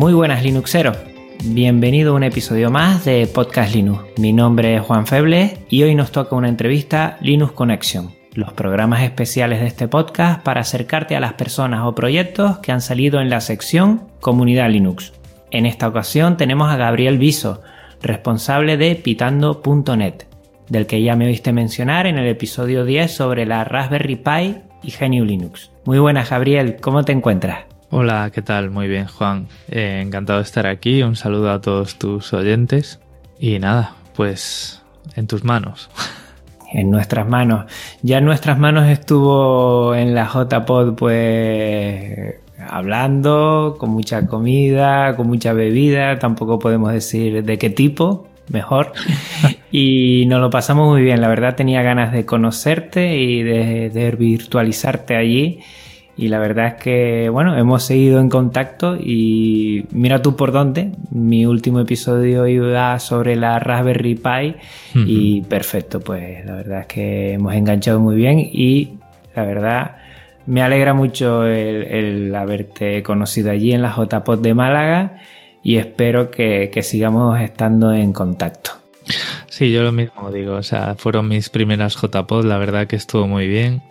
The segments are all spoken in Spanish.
Muy buenas Linuxeros, bienvenido a un episodio más de Podcast Linux. Mi nombre es Juan Feble y hoy nos toca una entrevista Linux Connection, los programas especiales de este podcast para acercarte a las personas o proyectos que han salido en la sección Comunidad Linux. En esta ocasión tenemos a Gabriel Viso, responsable de pitando.net, del que ya me oíste mencionar en el episodio 10 sobre la Raspberry Pi y GNU Linux. Muy buenas Gabriel, ¿cómo te encuentras? Hola, ¿qué tal? Muy bien, Juan. Eh, encantado de estar aquí. Un saludo a todos tus oyentes. Y nada, pues en tus manos. En nuestras manos. Ya en nuestras manos estuvo en la JPod, pues hablando, con mucha comida, con mucha bebida. Tampoco podemos decir de qué tipo, mejor. y nos lo pasamos muy bien. La verdad tenía ganas de conocerte y de, de virtualizarte allí y la verdad es que, bueno, hemos seguido en contacto y mira tú por dónde. Mi último episodio iba sobre la Raspberry Pi y perfecto, pues la verdad es que hemos enganchado muy bien y la verdad me alegra mucho el, haberte conocido allí en la JPOD de Málaga y espero que, que sigamos estando en contacto. Sí, yo lo mismo digo, o sea, fueron mis primeras JPOD, la verdad que estuvo muy bien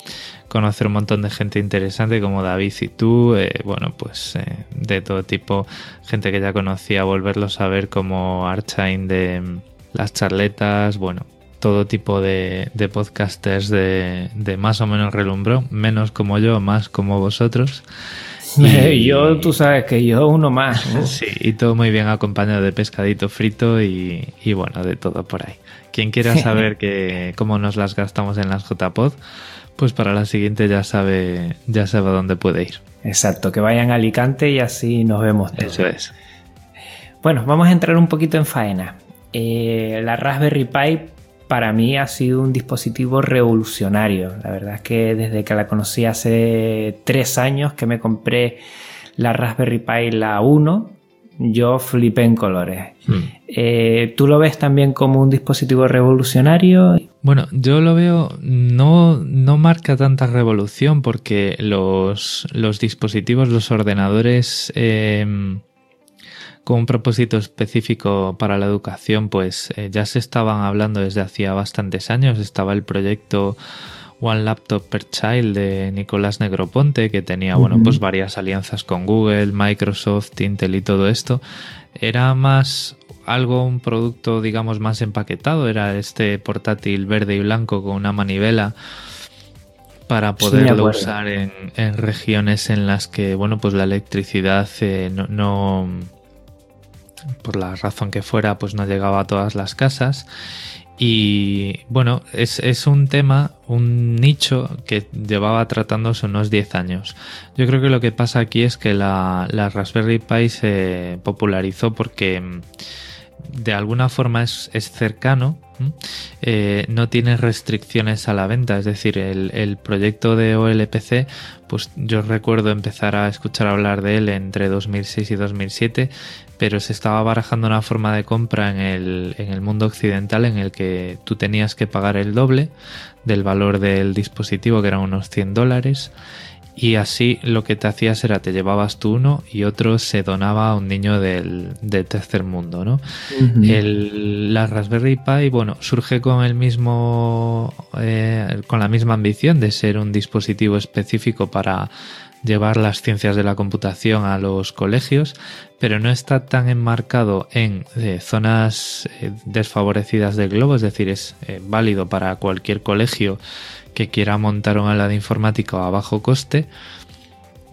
conocer un montón de gente interesante como David y tú, eh, bueno, pues eh, de todo tipo, gente que ya conocía, volverlos a ver como Archain de mm, las charletas, bueno, todo tipo de, podcasters de, más o menos relumbró, menos como yo, más como vosotros. Y, yo, tú sabes que yo uno más. Sí, y todo muy bien acompañado de pescadito frito y, bueno, de todo por ahí. Quien quiera saber que, cómo nos las gastamos en las JPod, pues para la siguiente ya sabe, ya sabe a dónde puede ir. Exacto, que vayan a Alicante y así nos vemos todos. Eso es. Bueno, vamos a entrar un poquito en faena. Eh, la Raspberry Pi para mí ha sido un dispositivo revolucionario. La verdad es que desde que la conocí hace tres años que me compré la Raspberry Pi la 1, yo flipé en colores. Hmm. Eh, ¿Tú lo ves también como un dispositivo revolucionario? Bueno, yo lo veo, no, no marca tanta revolución porque los, los dispositivos, los ordenadores em, con un propósito específico para la educación, pues eh, ya se estaban hablando desde hacía bastantes años. Estaba el proyecto One Laptop per Child de Nicolás Negroponte, que tenía, bueno, pues varias alianzas con Google, Microsoft, Intel y todo esto. Era más algo, un producto, digamos, más empaquetado. Era este portátil verde y blanco con una manivela para poderlo usar en, regiones en las que, bueno, pues la electricidad eh, no, por la razón que fuera, pues no llegaba a todas las casas. Y bueno, es, un tema, un nicho que llevaba tratándose unos 10 años. Yo creo que lo que pasa aquí es que la, la Raspberry Pi se popularizó porque de alguna forma es, cercano, eh, no tiene restricciones a la venta, es decir, el, proyecto de OLPC, pues yo recuerdo empezar a escuchar hablar de él entre 2006 y 2007, pero se estaba barajando una forma de compra en el, en el mundo occidental en el que tú tenías que pagar el doble del valor del dispositivo, que eran unos 100 dólares, y así lo que te hacías era te llevabas tú uno y otro se donaba a un niño del, tercer mundo, ¿no? el, la Raspberry Pi, bueno, surge con el mismo, eh, con la misma ambición de ser un dispositivo específico para llevar las ciencias de la computación a los colegios, pero no está tan enmarcado en eh, zonas eh, desfavorecidas del globo, es decir, es válido para cualquier colegio que quiera montar un ala de informática a bajo coste.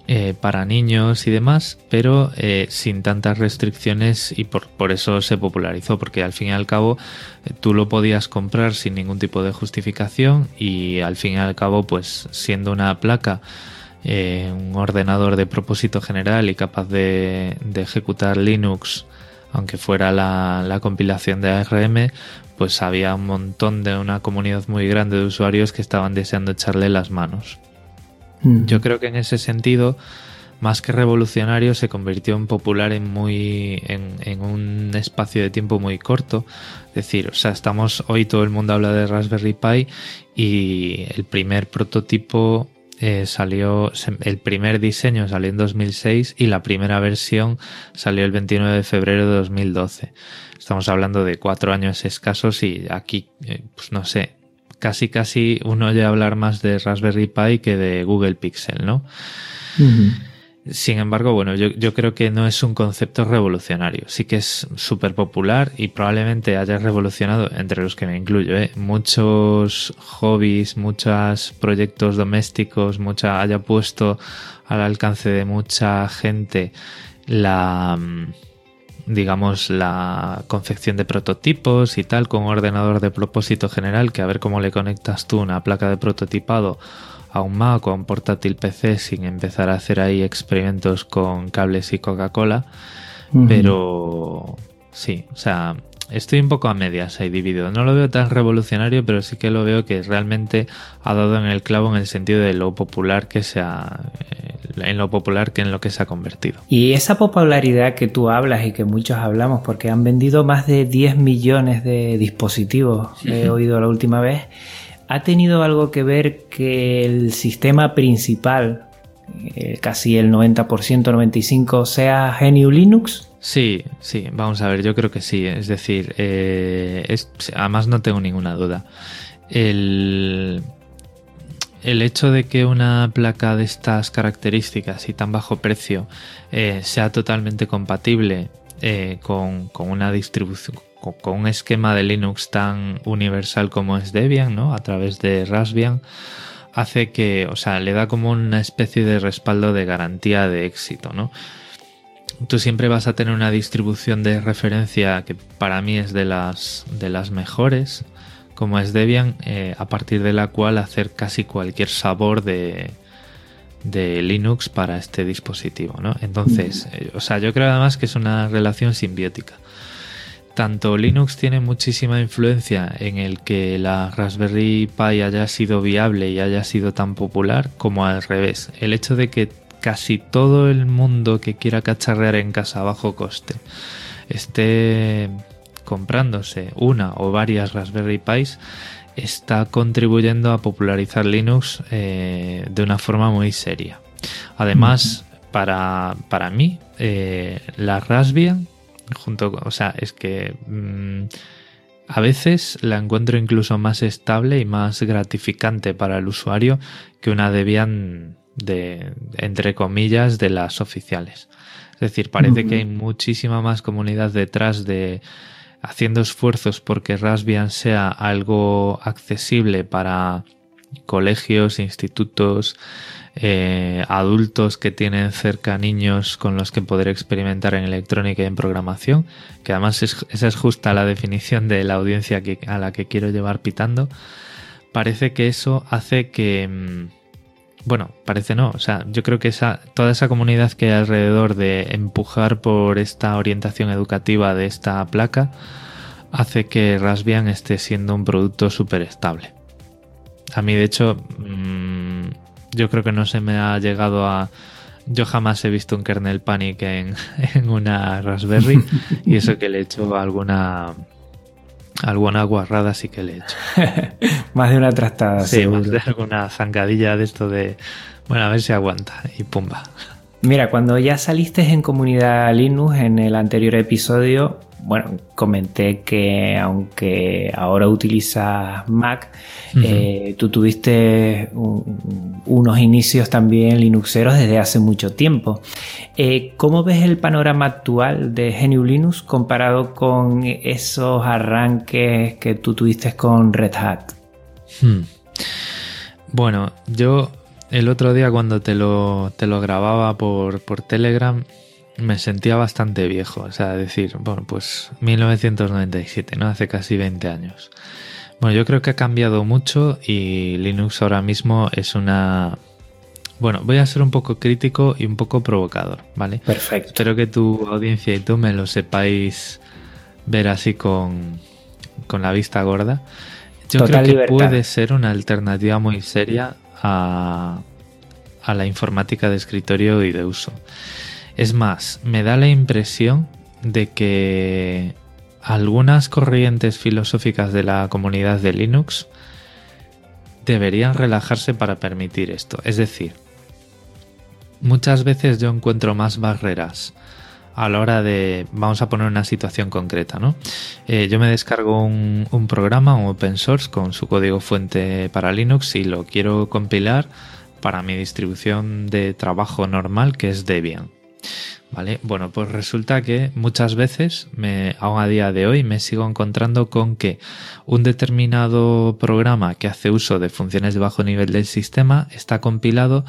eh, para niños y demás, pero eh, sin tantas restricciones y por, por, eso se popularizó, porque al fin y al cabo eh, tú lo podías comprar sin ningún tipo de justificación y al fin y al cabo pues siendo una placa, un ordenador de propósito general y capaz de, ejecutar Linux, aunque fuera la, la compilación de ARM, pues había un montón de una comunidad muy grande de usuarios que estaban deseando echarle las manos. Mm. Yo creo que en ese sentido, más que revolucionario, se convirtió en popular en muy. En, un espacio de tiempo muy corto. Es decir, o sea, estamos. Hoy todo el mundo habla de Raspberry Pi y el primer prototipo eh, salió, el primer diseño salió en 2006 y la primera versión salió el 29 de febrero de 2012. Estamos hablando de cuatro años escasos y aquí, eh, pues no sé, casi casi uno oye hablar más de Raspberry Pi que de Google Pixel, ¿no? Sin embargo, bueno, yo, creo que no es un concepto revolucionario. Sí que es súper popular y probablemente haya revolucionado, entre los que me incluyo, ¿eh? muchos hobbies, muchos proyectos domésticos, mucha, haya puesto al alcance de mucha gente la, digamos, la confección de prototipos y tal con un ordenador de propósito general que a ver cómo le conectas tú una placa de prototipado a un Mac o a un portátil PC sin empezar a hacer ahí experimentos con cables y Coca-Cola. Pero sí, o sea, estoy un poco a medias ahí dividido. No lo veo tan revolucionario, pero sí que lo veo que realmente ha dado en el clavo en el sentido de lo popular que sea eh, en lo popular que en lo que se ha convertido. Y esa popularidad que tú hablas y que muchos hablamos, porque han vendido más de 10 millones de dispositivos, he oído la última vez, ¿ha tenido algo que ver que el sistema principal, eh, casi el 90%, 95%, sea GNU Linux? Sí, sí, vamos a ver, yo creo que sí. Es decir, eh, además no tengo ninguna duda. El, el hecho de que una placa de estas características y tan bajo precio eh, sea totalmente compatible eh, con, una distribución, con, un esquema de Linux tan universal como es Debian, ¿no? A través de Raspbian, hace que, o sea, le da como una especie de respaldo de garantía de éxito, ¿no? Tú siempre vas a tener una distribución de referencia que para mí es de las, de las mejores como es Debian, eh, a partir de la cual hacer casi cualquier sabor de, de Linux para este dispositivo, ¿no? Entonces, eh, o sea, yo creo además que es una relación simbiótica. Tanto Linux tiene muchísima influencia en el que la Raspberry Pi haya sido viable y haya sido tan popular, como al revés. El hecho de que casi todo el mundo que quiera cacharrear en casa a bajo coste esté comprándose una o varias Raspberry Pis está contribuyendo a popularizar Linux eh, de una forma muy seria. Además, para, mí, eh, la Raspbian, junto o sea, es que mm, a veces la encuentro incluso más estable y más gratificante para el usuario que una Debian de, entre comillas, de las oficiales. Es decir, parece que hay muchísima más comunidad detrás de haciendo esfuerzos porque Raspbian sea algo accesible para colegios, institutos, eh, adultos que tienen cerca niños con los que poder experimentar en electrónica y en programación, que además esa es justa la definición de la audiencia a la que quiero llevar pitando, parece que eso hace que... Mm, bueno, parece no, o sea, yo creo que esa, toda esa comunidad que hay alrededor de empujar por esta orientación educativa de esta placa hace que Raspbian esté siendo un producto súper estable. A mí, de hecho, mm, yo creo que no se me ha llegado a... Yo jamás he visto un kernel panic en, en una Raspberry y eso que le he hecho alguna Alguna guarrada sí que le he hecho. más de una trastada. Sí, más de alguna zancadilla de esto de, bueno, a ver si aguanta y pumba. Mira, cuando ya saliste en comunidad Linux en el anterior episodio, bueno, comenté que aunque ahora utilizas Mac, eh, tú tuviste unos inicios también Linuxeros desde hace mucho tiempo. Eh, ¿Cómo ves el panorama actual de GNU Linux comparado con esos arranques que tú tuviste con Red Hat? Hmm. Bueno, yo el otro día cuando te lo, te lo grababa por, por Telegram me sentía bastante viejo, o sea, decir, bueno, pues 1997, ¿no? Hace casi 20 años. Bueno, yo creo que ha cambiado mucho y Linux ahora mismo es una... Bueno, voy a ser un poco crítico y un poco provocador, ¿vale? Perfecto. Espero que tu audiencia y tú me lo sepáis ver así con, con la vista gorda. Yo creo que puede ser una alternativa muy seria a, a la informática de escritorio y de uso. Es más, me da la impresión de que algunas corrientes filosóficas de la comunidad de Linux deberían relajarse para permitir esto. Es decir, muchas veces yo encuentro más barreras a la hora de, vamos a poner una situación concreta, ¿no? Eh, yo me descargo un, un, programa, un open source, con su código fuente para Linux y lo quiero compilar para mi distribución de trabajo normal, que es Debian. Bueno, pues resulta que muchas veces, aún a día de hoy, me sigo encontrando con que un determinado programa que hace uso de funciones de bajo nivel del sistema está compilado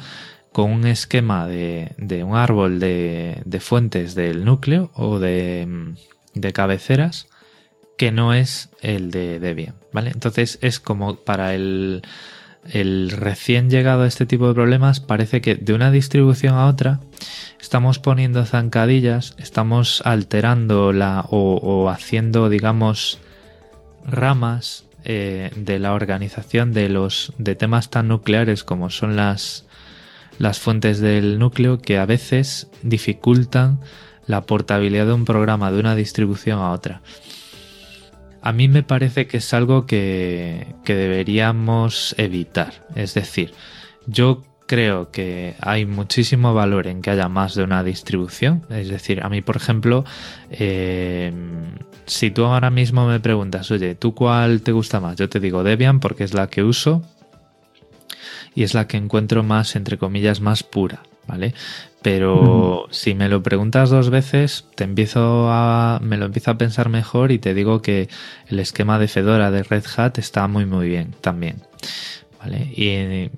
con un esquema de, un árbol de, fuentes del núcleo o de, de cabeceras que no es el de Debian, ¿vale? Entonces es como para el, el recién llegado a este tipo de problemas parece que de una distribución a otra estamos poniendo zancadillas, estamos alterando la o, haciendo, digamos, ramas eh, de la organización de los de temas tan nucleares como son las las fuentes del núcleo que a veces dificultan la portabilidad de un programa de una distribución a otra. A mí me parece que es algo que, deberíamos evitar. Es decir, yo creo que hay muchísimo valor en que haya más de una distribución. Es decir, a mí, por ejemplo, eh, si tú ahora mismo me preguntas, oye, ¿tú cuál te gusta más? Yo te digo Debian porque es la que uso y es la que encuentro más, entre comillas, más pura, ¿vale? Pero si me lo preguntas dos veces, te empiezo a, me lo empiezo a pensar mejor y te digo que el esquema de Fedora de Red Hat está muy muy bien también, ¿vale? Y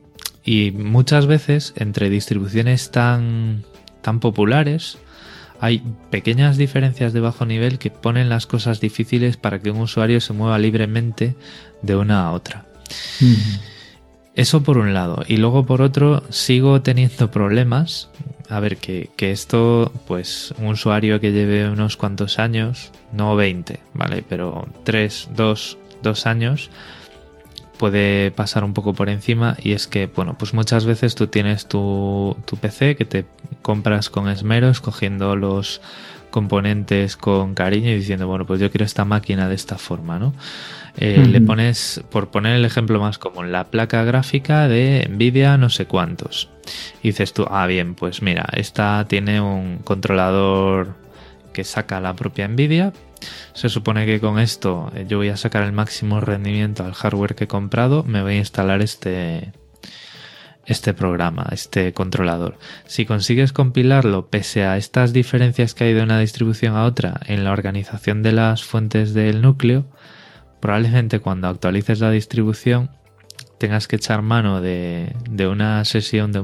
y muchas veces entre distribuciones tan, tan populares hay pequeñas diferencias de bajo nivel que ponen las cosas difíciles para que un usuario se mueva libremente de una a otra. Eso por un lado. Y luego por otro, sigo teniendo problemas. A ver, que, que, esto, pues, un usuario que lleve unos cuantos años, no 20, ¿vale? Pero 3, 2, 2 años, puede pasar un poco por encima y es que, bueno, pues muchas veces tú tienes tu, PC que te compras con esmero, escogiendo los componentes con cariño y diciendo, bueno, pues yo quiero esta máquina de esta forma, ¿no? Eh, le pones, por poner el ejemplo más común, la placa gráfica de Nvidia no sé cuántos. Y dices tú, ah, bien, pues mira, esta tiene un controlador que saca la propia Nvidia, se supone que con esto eh, yo voy a sacar el máximo rendimiento al hardware que he comprado, me voy a instalar este, este programa, este controlador. Si consigues compilarlo pese a estas diferencias que hay de una distribución a otra en la organización de las fuentes del núcleo, probablemente cuando actualices la distribución tengas que echar mano de, una sesión de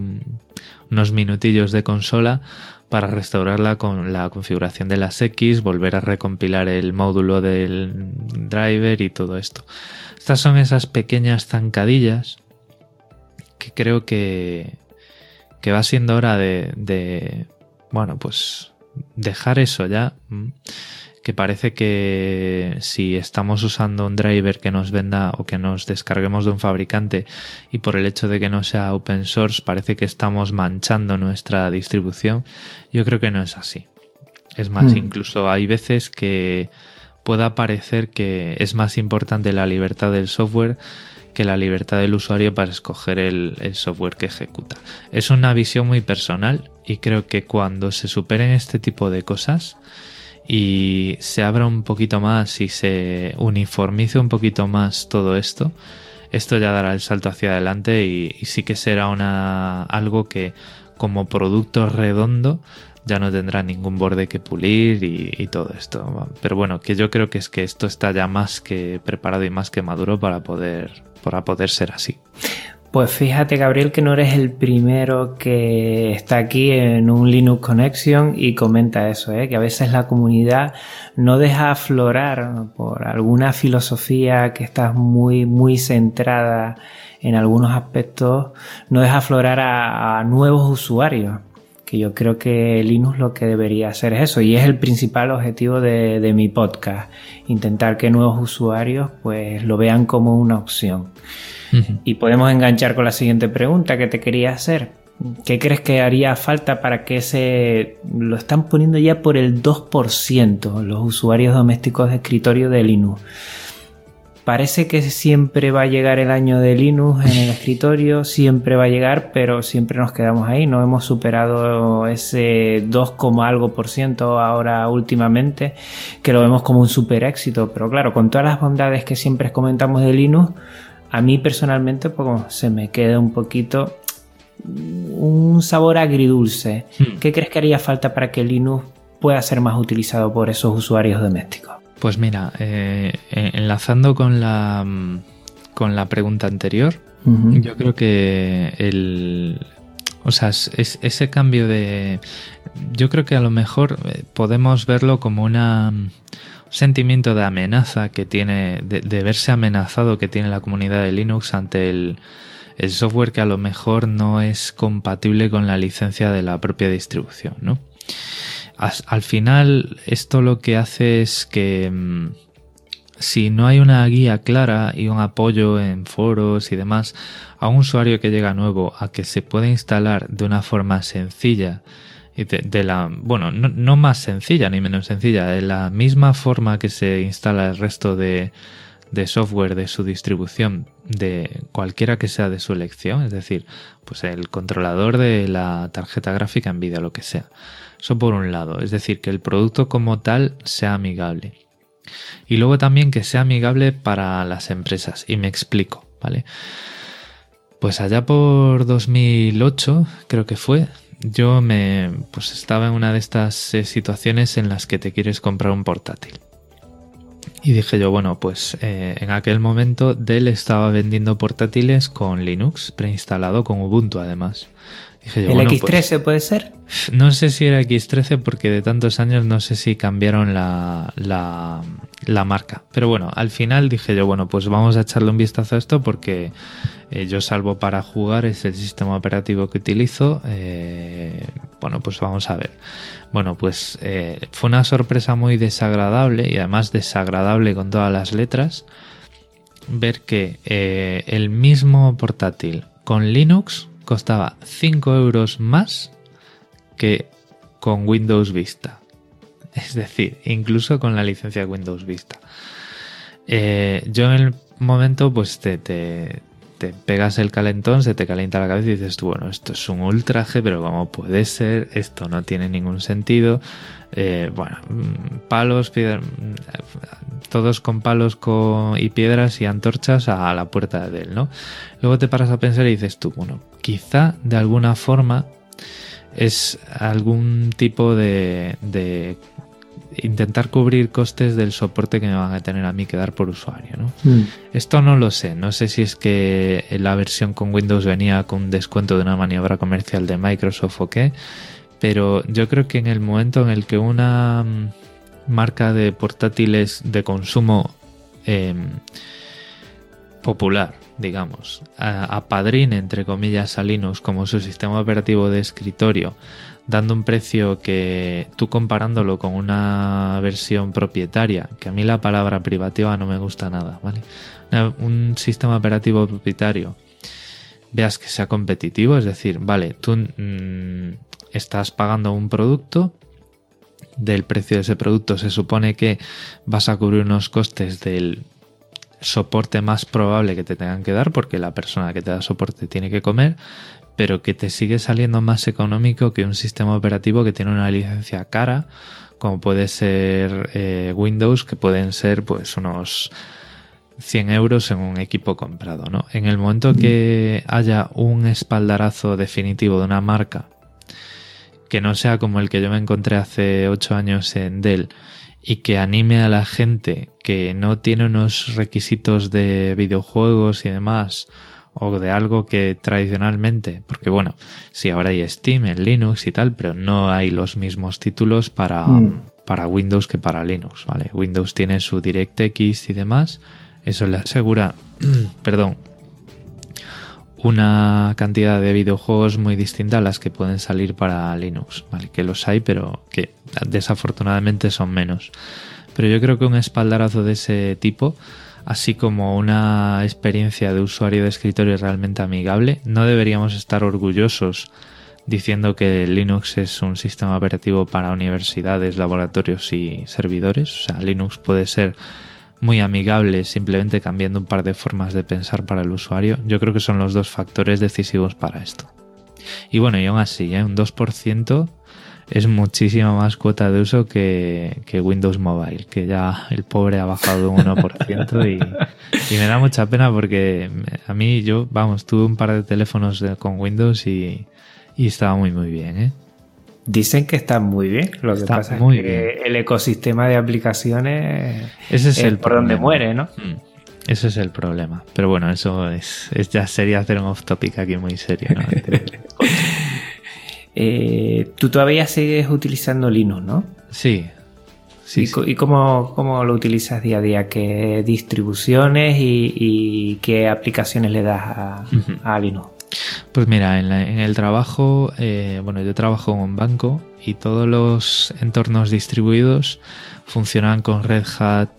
unos minutillos de consola para restaurarla con la configuración de las X, volver a recompilar el módulo del driver y todo esto. Estas son esas pequeñas zancadillas que creo que, que va siendo hora de, de bueno, pues dejar eso ya que parece que si estamos usando un driver que nos venda o que nos descarguemos de un fabricante y por el hecho de que no sea open source parece que estamos manchando nuestra distribución, yo creo que no es así. Es más, hmm. incluso hay veces que pueda parecer que es más importante la libertad del software que la libertad del usuario para escoger el, el, software que ejecuta. Es una visión muy personal y creo que cuando se superen este tipo de cosas, y se abra un poquito más y se uniformice un poquito más todo esto, esto ya dará el salto hacia adelante y, sí que será una algo que como producto redondo ya no tendrá ningún borde que pulir y, todo esto. Pero bueno, que yo creo que es que esto está ya más que preparado y más que maduro para poder, para poder ser así. Pues fíjate, Gabriel, que no eres el primero que está aquí en un Linux Connection y comenta eso, ¿eh? que a veces la comunidad no deja aflorar por alguna filosofía que está muy, muy centrada en algunos aspectos, no deja aflorar a, nuevos usuarios que yo creo que Linux lo que debería hacer es eso y es el principal objetivo de, de, mi podcast, intentar que nuevos usuarios pues lo vean como una opción. Y podemos enganchar con la siguiente pregunta que te quería hacer. ¿Qué crees que haría falta para que se lo están poniendo ya por el 2% los usuarios domésticos de escritorio de Linux? Parece que siempre va a llegar el año de Linux en el escritorio, siempre va a llegar, pero siempre nos quedamos ahí. No hemos superado ese 2, algo por ciento ahora últimamente, que lo vemos como un super éxito. Pero claro, con todas las bondades que siempre comentamos de Linux, a mí personalmente pues, se me queda un poquito un sabor agridulce. Hmm. ¿Qué crees que haría falta para que Linux pueda ser más utilizado por esos usuarios domésticos? Pues mira, eh, enlazando con la, con la pregunta anterior, yo creo que el, o sea, es, ese cambio de... Yo creo que a lo mejor eh, podemos verlo como una sentimiento de amenaza que tiene, de, verse amenazado que tiene la comunidad de Linux ante el, software que a lo mejor no es compatible con la licencia de la propia distribución, ¿no? Al, final, esto lo que hace es que mm, si no hay una guía clara y un apoyo en foros y demás a un usuario que llega nuevo a que se pueda instalar de una forma sencilla de, la, bueno, no, más sencilla ni menos sencilla, de la misma forma que se instala el resto de, de software de su distribución, de cualquiera que sea de su elección, es decir, pues el controlador de la tarjeta gráfica Nvidia, lo que sea. Eso por un lado, es decir, que el producto como tal sea amigable. Y luego también que sea amigable para las empresas. Y me explico, ¿vale? Pues allá por 2008, creo que fue, yo me pues estaba en una de estas eh, situaciones en las que te quieres comprar un portátil. Y dije yo, bueno, pues eh, en aquel momento Dell estaba vendiendo portátiles con Linux preinstalado con Ubuntu además. ¿El X13 pues, puede ser? No sé si era X13 porque de tantos años no sé si cambiaron la, la, marca. Pero bueno, al final dije yo, bueno, pues vamos a echarle un vistazo a esto porque eh, yo salvo para jugar, es el sistema operativo que utilizo. Eh, bueno, pues vamos a ver. Bueno, pues eh, fue una sorpresa muy desagradable y además desagradable con todas las letras ver que el mismo portátil con Linux costaba 5 euros más que con Windows Vista. Es decir, incluso con la licencia de Windows Vista. Eh, yo en el momento, pues te, te, te, pegas el calentón, se te calienta la cabeza y dices tú, bueno, esto es un ultraje, pero ¿cómo puede ser? Esto no tiene ningún sentido. Eh, bueno, mm, palos, mm, todos con palos y piedras y antorchas a la puerta de él, ¿no? Luego te paras a pensar y dices tú, bueno, quizá de alguna forma es algún tipo de, de intentar cubrir costes del soporte que me van a tener a mí que dar por usuario. ¿no? Mm. Esto no lo sé, no sé si es que la versión con Windows venía con un descuento de una maniobra comercial de Microsoft o qué, pero yo creo que en el momento en el que una mm, marca de portátiles de consumo em, popular, digamos, apadrine, entre comillas, a Linux como su sistema operativo de escritorio, dando un precio que tú comparándolo con una versión propietaria, que a mí la palabra privativa no me gusta nada, ¿vale? Un sistema operativo propietario, veas que sea competitivo, es decir, vale, tú mm, estás pagando un producto, del precio de ese producto se supone que vas a cubrir unos costes del soporte más probable que te tengan que dar porque la persona que te da soporte tiene que comer, pero que te sigue saliendo más económico que un sistema operativo que tiene una licencia cara, como puede ser eh, Windows, que pueden ser pues unos 100 euros en un equipo comprado. ¿no? En el momento que haya un espaldarazo definitivo de una marca, que no sea como el que yo me encontré hace 8 años en Dell, y que anime a la gente que no tiene unos requisitos de videojuegos y demás o de algo que tradicionalmente, porque bueno, sí, ahora hay Steam en Linux y tal, pero no hay los mismos títulos para, mm. para Windows que para Linux, ¿vale? Windows tiene su DirectX y demás, eso le asegura, perdón, una cantidad de videojuegos muy distinta a las que pueden salir para Linux, ¿vale? Que los hay, pero que desafortunadamente son menos. Pero yo creo que un espaldarazo de ese tipo así como una experiencia de usuario de escritorio realmente amigable, no deberíamos estar orgullosos diciendo que Linux es un sistema operativo para universidades, laboratorios y servidores. O sea, Linux puede ser muy amigable simplemente cambiando un par de formas de pensar para el usuario. Yo creo que son los dos factores decisivos para esto. Y bueno, y aún así, ¿eh? un 2% es muchísima más cuota de uso que, Windows Mobile, que ya el pobre ha bajado un 1% y, y, me da mucha pena porque a mí yo, vamos, tuve un par de teléfonos con Windows y, estaba muy muy bien, ¿eh? Dicen que está muy bien. Lo que pasa es que el ecosistema de aplicaciones Ese es, el por donde muere, ¿no? Mm. Ese es el problema. Pero bueno, eso es, es ya sería hacer un off topic aquí muy serio. ¿no? Eh, tú todavía sigues utilizando Linux, ¿no? Sí. sí ¿Y, cómo, lo utilizas día a día? ¿Qué distribuciones y, qué aplicaciones le das a, Linux? Pues mira, en, el trabajo, eh, bueno, yo trabajo en un banco y todos los entornos distribuidos funcionan con Red Hat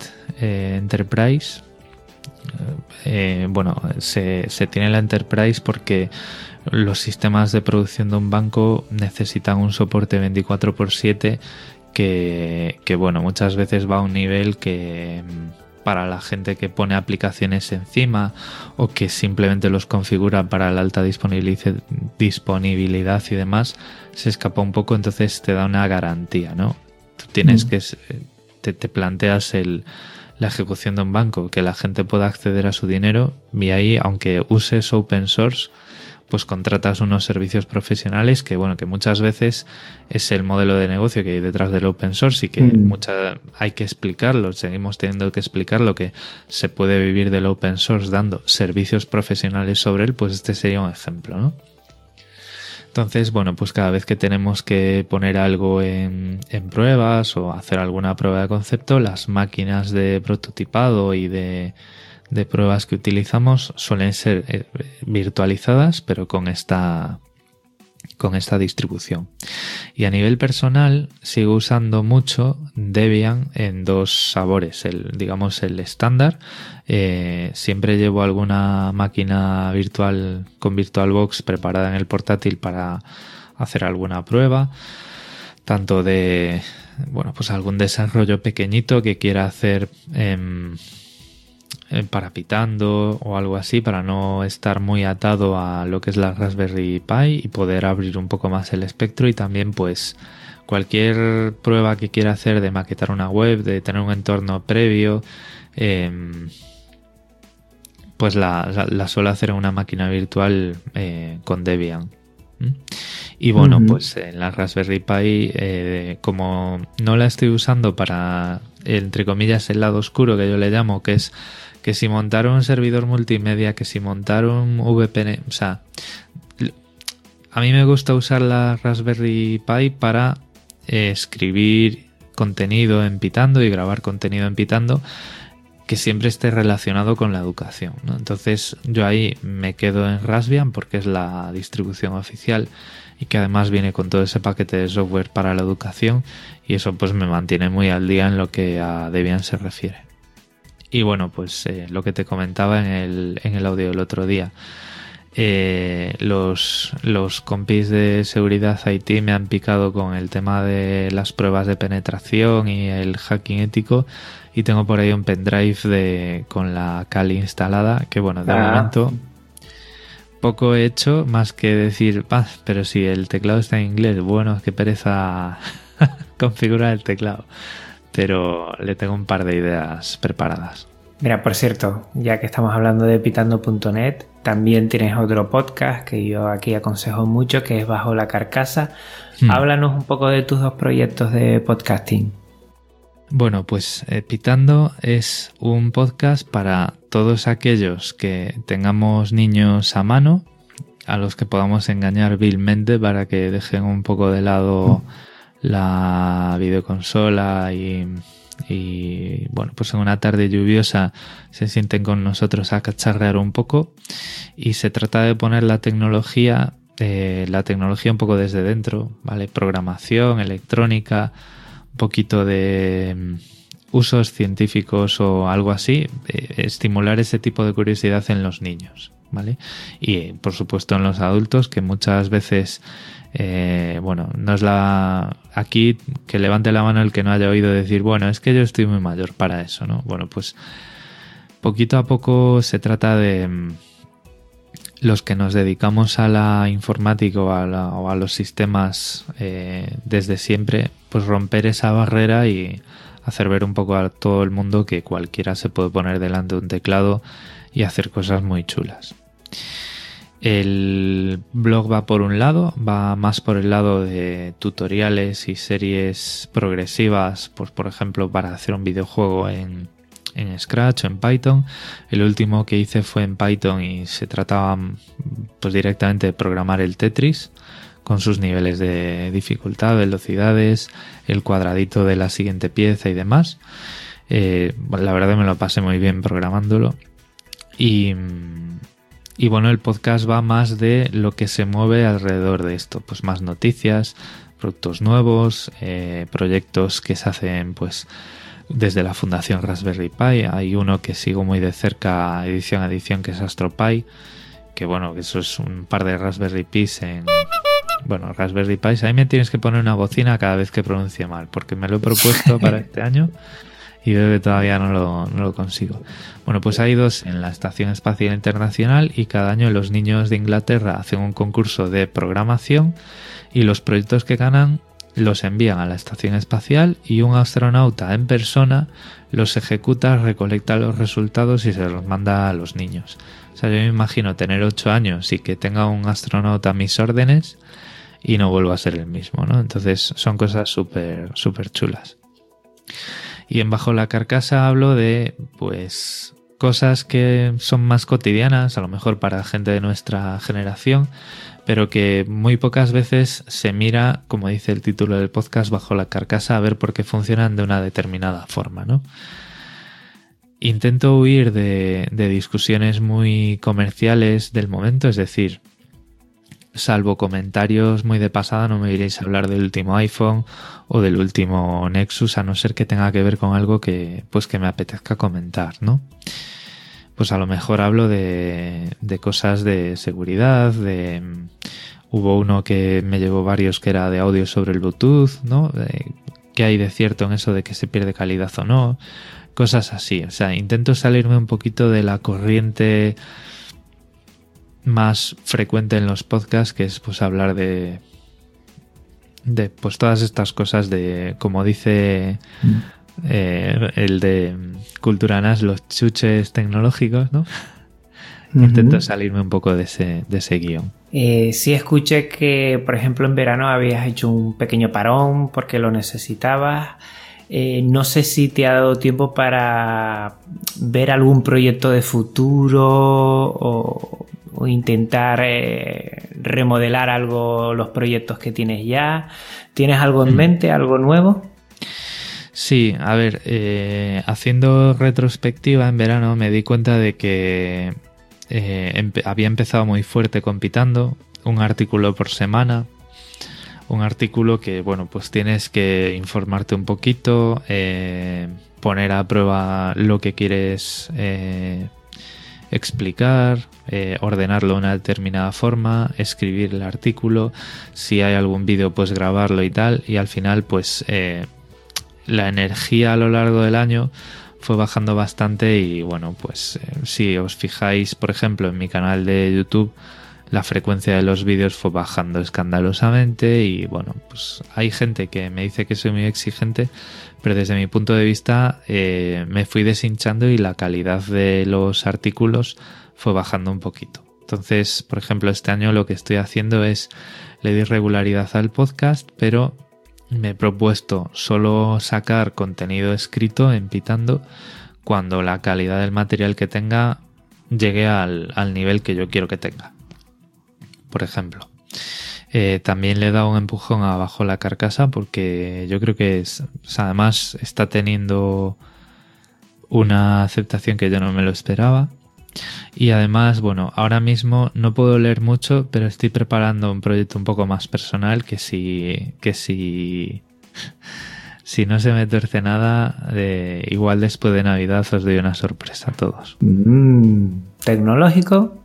eh, Enterprise. bueno, se, se, tiene la Enterprise porque los sistemas de producción de un banco necesitan un soporte 24 x 7 que, que, bueno, muchas veces va a un nivel que mm, para la gente que pone aplicaciones encima o que simplemente los configura para la alta disponibilidad y demás, se escapa un poco, entonces te da una garantía, ¿no? Tú tienes mm. que, te, te planteas el, la ejecución de un banco, que la gente pueda acceder a su dinero y ahí, aunque uses open source, pues contratas unos servicios profesionales que, bueno, que muchas veces es el modelo de negocio que hay detrás del open source y que mm. hay que explicarlo, seguimos teniendo que explicar lo que se puede vivir del open source dando servicios profesionales sobre él, pues este sería un ejemplo, ¿no? Entonces, bueno, pues cada vez que tenemos que poner algo en, en, pruebas o hacer alguna prueba de concepto, las máquinas de prototipado y de de pruebas que utilizamos suelen ser eh, virtualizadas, pero con esta con esta distribución. Y a nivel personal sigo usando mucho Debian en dos sabores, el, digamos el estándar. Eh, siempre llevo alguna máquina virtual con VirtualBox preparada en el portátil para hacer alguna prueba, tanto de bueno pues algún desarrollo pequeñito que quiera hacer eh, parapitando o algo así para no estar muy atado a lo que es la Raspberry Pi y poder abrir un poco más el espectro y también pues cualquier prueba que quiera hacer de maquetar una web, de tener un entorno previo, em, pues la, la, suelo hacer en una máquina virtual eh, con Debian. Y bueno, pues en la Raspberry Pi, eh, como no la estoy usando para, entre comillas, el lado oscuro que yo le llamo, que es que si montar un servidor multimedia, que si montar un VPN, o sea, a mí me gusta usar la Raspberry Pi para eh, escribir contenido en Pitando y grabar contenido en Pitando que siempre esté relacionado con la educación. Entonces yo ahí me quedo en Raspbian porque es la distribución oficial y que además viene con todo ese paquete de software para la educación y eso pues me mantiene muy al día en lo que a Debian se refiere. Y bueno, pues eh, lo que te comentaba en el, en el audio el otro día. Eh, los, los compis de seguridad IT me han picado con el tema de las pruebas de penetración y el hacking ético y tengo por ahí un pendrive de, con la Kali instalada que bueno, de ah. momento poco he hecho más que decir, ah, pero si el teclado está en inglés, bueno, qué pereza configurar el teclado pero le tengo un par de ideas preparadas. Mira, por cierto, ya que estamos hablando de pitando.net, también tienes otro podcast que yo aquí aconsejo mucho, que es Bajo la Carcasa. Hmm. Háblanos un poco de tus dos proyectos de podcasting. Bueno, pues eh, Pitando es un podcast para todos aquellos que tengamos niños a mano, a los que podamos engañar vilmente para que dejen un poco de lado la videoconsola y, bueno, pues en una tarde lluviosa se sienten con nosotros a cacharrear un poco y se trata de poner la tecnología, eh, la tecnología un poco desde dentro, ¿vale? Programación, electrónica, poquito de mm, usos científicos o algo así, eh, estimular ese tipo de curiosidad en los niños, ¿vale? Y por supuesto en los adultos que muchas veces, eh, bueno, no es la... Aquí que levante la mano el que no haya oído decir, bueno, es que yo estoy muy mayor para eso, ¿no? Bueno, pues poquito a poco se trata de mm, los que nos dedicamos a la informática o a, los sistemas eh, desde siempre, pues romper esa barrera y hacer ver un poco a todo el mundo que cualquiera se puede poner delante de un teclado y hacer cosas muy chulas. El blog va por un lado, va más por el lado de tutoriales y series progresivas, pues por ejemplo para hacer un videojuego en en Scratch o en Python. El último que hice fue en Python y se trataba pues directamente de programar el Tetris con sus niveles de dificultad, velocidades, el cuadradito de la siguiente pieza y demás. Eh, la verdad me lo pasé muy bien programándolo. Y, y bueno, el podcast va más de lo que se mueve alrededor de esto, pues más noticias, productos nuevos, eh, proyectos que se hacen pues desde la Fundación Raspberry Pi. Hay uno que sigo muy de cerca, edición a edición, que es AstroPi, que bueno, que eso es un par de Raspberry Pis en... Bueno, Raspberry Pi, ahí me tienes que poner una bocina cada vez que pronuncie mal, porque me lo he propuesto para este año y veo todavía no lo, consigo. Bueno, pues hay dos en la Estación Espacial Internacional y cada año los niños de Inglaterra hacen un concurso de programación y los proyectos que ganan los envían a la estación espacial y un astronauta en persona los ejecuta, recolecta los resultados y se los manda a los niños. O sea, yo me imagino tener 8 años y que tenga un astronauta a mis órdenes y no vuelva a ser el mismo, ¿no? Entonces son cosas súper, súper chulas. Y en Bajo la Carcasa hablo de, pues, cosas que son más cotidianas, a lo mejor para gente de nuestra generación, pero que muy pocas veces se mira, como dice el título del podcast, bajo la carcasa a ver por qué funcionan de una determinada forma, ¿no? Intento huir de, discusiones muy comerciales del momento, es decir, salvo comentarios muy de pasada, no me iréis a hablar del último iPhone o del último Nexus, a no ser que tenga que ver con algo que, pues, que me apetezca comentar, ¿no? pues a lo mejor hablo de, de cosas de seguridad, de... Hubo uno que me llevó varios que era de audio sobre el Bluetooth, ¿no? ¿Qué hay de cierto en eso de que se pierde calidad o no? Cosas así. O sea, intento salirme un poquito de la corriente más frecuente en los podcasts, que es pues hablar de de pues todas estas cosas de como dice mm. Eh, el de Cultura NAS, los chuches tecnológicos, ¿no? Intento salirme un poco de ese, de ese guion. Eh, sí escuché que, por ejemplo, en verano habías hecho un pequeño parón porque lo necesitabas. Eh, no sé si te ha dado tiempo para ver algún proyecto de futuro o, o intentar remodelar algo, los proyectos que tienes ya. ¿Tienes algo en mm. mente, algo nuevo? Sí, a ver, eh, haciendo retrospectiva en verano me di cuenta de que eh, había empezado muy fuerte compitando, un artículo por semana, un artículo que, bueno, pues tienes que informarte un poquito, eh, poner a prueba lo que quieres explicar, ordenarlo de una determinada forma, escribir el artículo, si hay algún vídeo pues grabarlo y tal, y al final pues la energía a lo largo del año fue bajando bastante y bueno, pues eh, si os fijáis, por ejemplo, en mi canal de YouTube, la frecuencia de los vídeos fue bajando escandalosamente y bueno, pues hay gente que me dice que soy muy exigente, pero desde mi punto de vista eh, me fui deshinchando y la calidad de los artículos fue bajando un poquito. Entonces, por ejemplo, este año lo que estoy haciendo es le di regularidad al podcast, pero me he propuesto solo sacar contenido escrito en Pitando cuando la calidad del material que tenga llegue al, nivel que yo quiero que tenga. Por ejemplo. Eh, también le dado un empujón abajo la carcasa porque yo creo que es, además está teniendo una aceptación que yo no me lo esperaba. Y además, bueno, ahora mismo no puedo leer mucho, pero estoy preparando un proyecto un poco más personal que si, que si, si no se me tuerce nada, igual después de Navidad os doy una sorpresa a todos. Mm, ¿Tecnológico?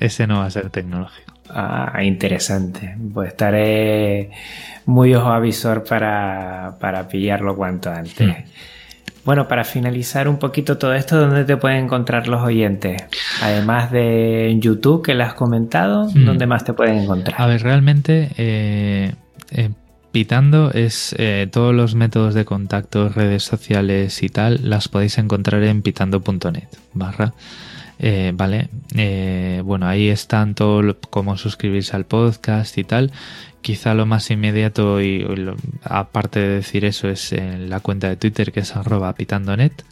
Ese no va a ser tecnológico. Ah, interesante. Pues estaré muy ojo avisor para, para pillarlo cuanto antes. Hmm. Bueno, para finalizar un poquito todo esto, ¿dónde te pueden encontrar los oyentes? Además de YouTube, que le has comentado, mm. ¿dónde más te pueden encontrar? A ver, realmente, eh, eh, Pitando es eh, todos los métodos de contacto, redes sociales y tal, las podéis encontrar en pitando.net, barra. Vale, bueno, ahí están todo cómo suscribirse al podcast y tal. Quizá lo más inmediato y, aparte de decir eso es en la cuenta de Twitter que es arroba pitandonet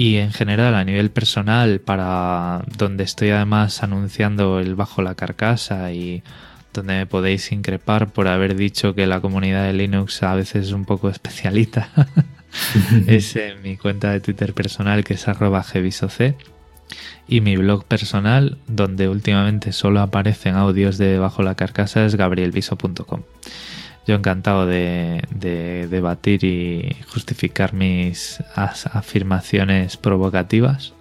y en general a nivel personal para donde estoy además anunciando el bajo la carcasa y donde me podéis increpar por haber dicho que la comunidad de Linux a veces es un poco especialita es en mi cuenta de Twitter personal que es arroba gvisoc y mi blog personal, donde últimamente solo aparecen audios de Bajo la Carcasa, es gabrielviso.com. Yo encantado de, debatir y justificar mis afirmaciones provocativas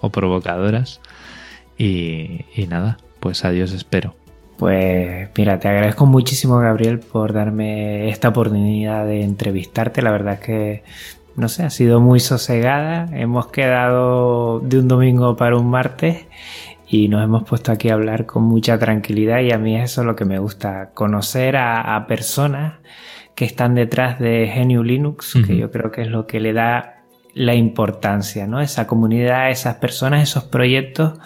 o provocadoras. Y, y nada, pues adiós espero. Pues mira, te agradezco muchísimo Gabriel por darme esta oportunidad de entrevistarte. La verdad es que no sé, ha sido muy sosegada. Hemos quedado de un domingo para un martes y nos hemos puesto aquí a hablar con mucha tranquilidad y a mí eso es lo que me gusta, conocer a, personas que están detrás de Genio Linux, que yo creo que es lo que le da la importancia, ¿no? Esa comunidad, esas personas, esos proyectos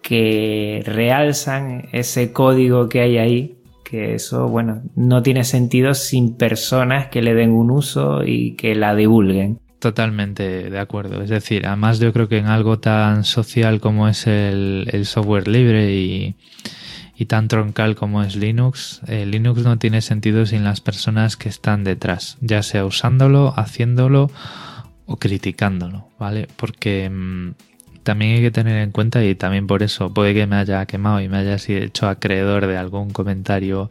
que realzan ese código que hay ahí que eso, bueno, no tiene sentido sin personas que le den un uso y que la divulguen. Totalmente de acuerdo. Es decir, además yo creo que en algo tan social como es el, software libre y, tan troncal como es Linux, eh, Linux no tiene sentido sin las personas que están detrás, ya sea usándolo, haciéndolo o criticándolo, ¿vale? Porque mm, también hay que tener en cuenta y también por eso puede que me haya quemado y me haya hecho acreedor de algún comentario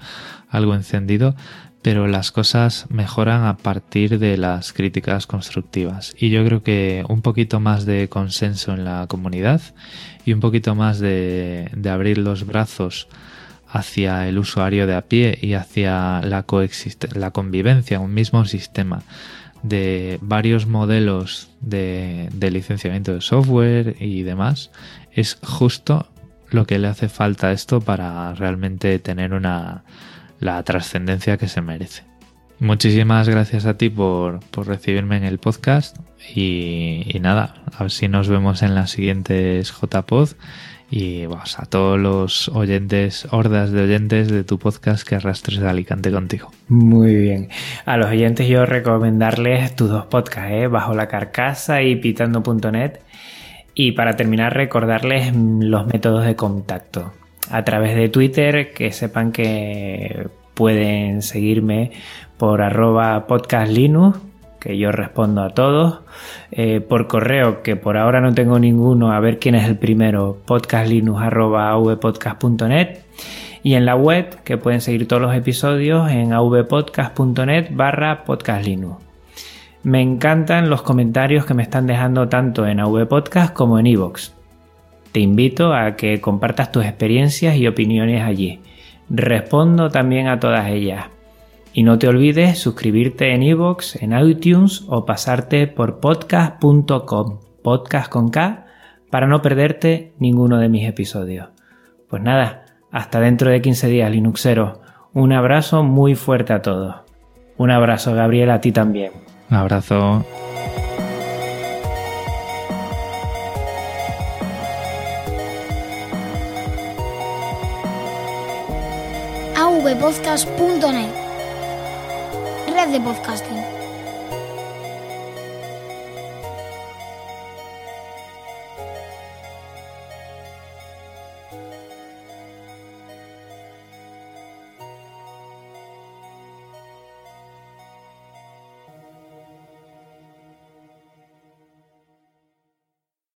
algo encendido, pero las cosas mejoran a partir de las críticas constructivas. Y yo creo que un poquito más de consenso en la comunidad y un poquito más de, abrir los brazos hacia el usuario de a pie y hacia la, la convivencia, un mismo sistema de varios modelos de, licenciamiento de software y demás, es justo lo que le hace falta a esto para realmente tener una la trascendencia que se merece. Muchísimas gracias a ti por, por recibirme en el podcast y, y, nada, a ver si nos vemos en las siguientes JPod y vamos a todos los oyentes, hordas de oyentes de tu podcast que arrastres de Alicante contigo. Muy bien. A los oyentes yo recomendarles tus dos podcasts, ¿eh? Bajo la Carcasa y Pitando.net. Y para terminar, recordarles los métodos de contacto. A través de Twitter, que sepan que pueden seguirme por arroba podcastlinux que yo respondo a todos. Eh, por correo, que por ahora no tengo ninguno, a ver quién es el primero, podcastlinux.avpodcast.net. Y en la web, que pueden seguir todos los episodios en avpodcast.net barra podcastlinux. Me encantan los comentarios que me están dejando tanto en avpodcast como en iVoox. Te invito a que compartas tus experiencias y opiniones allí. Respondo también a todas ellas. Y no te olvides suscribirte en iVoox, en iTunes o pasarte por podcast.com, podcast con K, para no perderte ninguno de mis episodios. Pues nada, hasta dentro de 15 días, Linuxero. Un abrazo muy fuerte a todos. Un abrazo, Gabriel, a ti también. Un abrazo. avpodcast.net red de podcasting.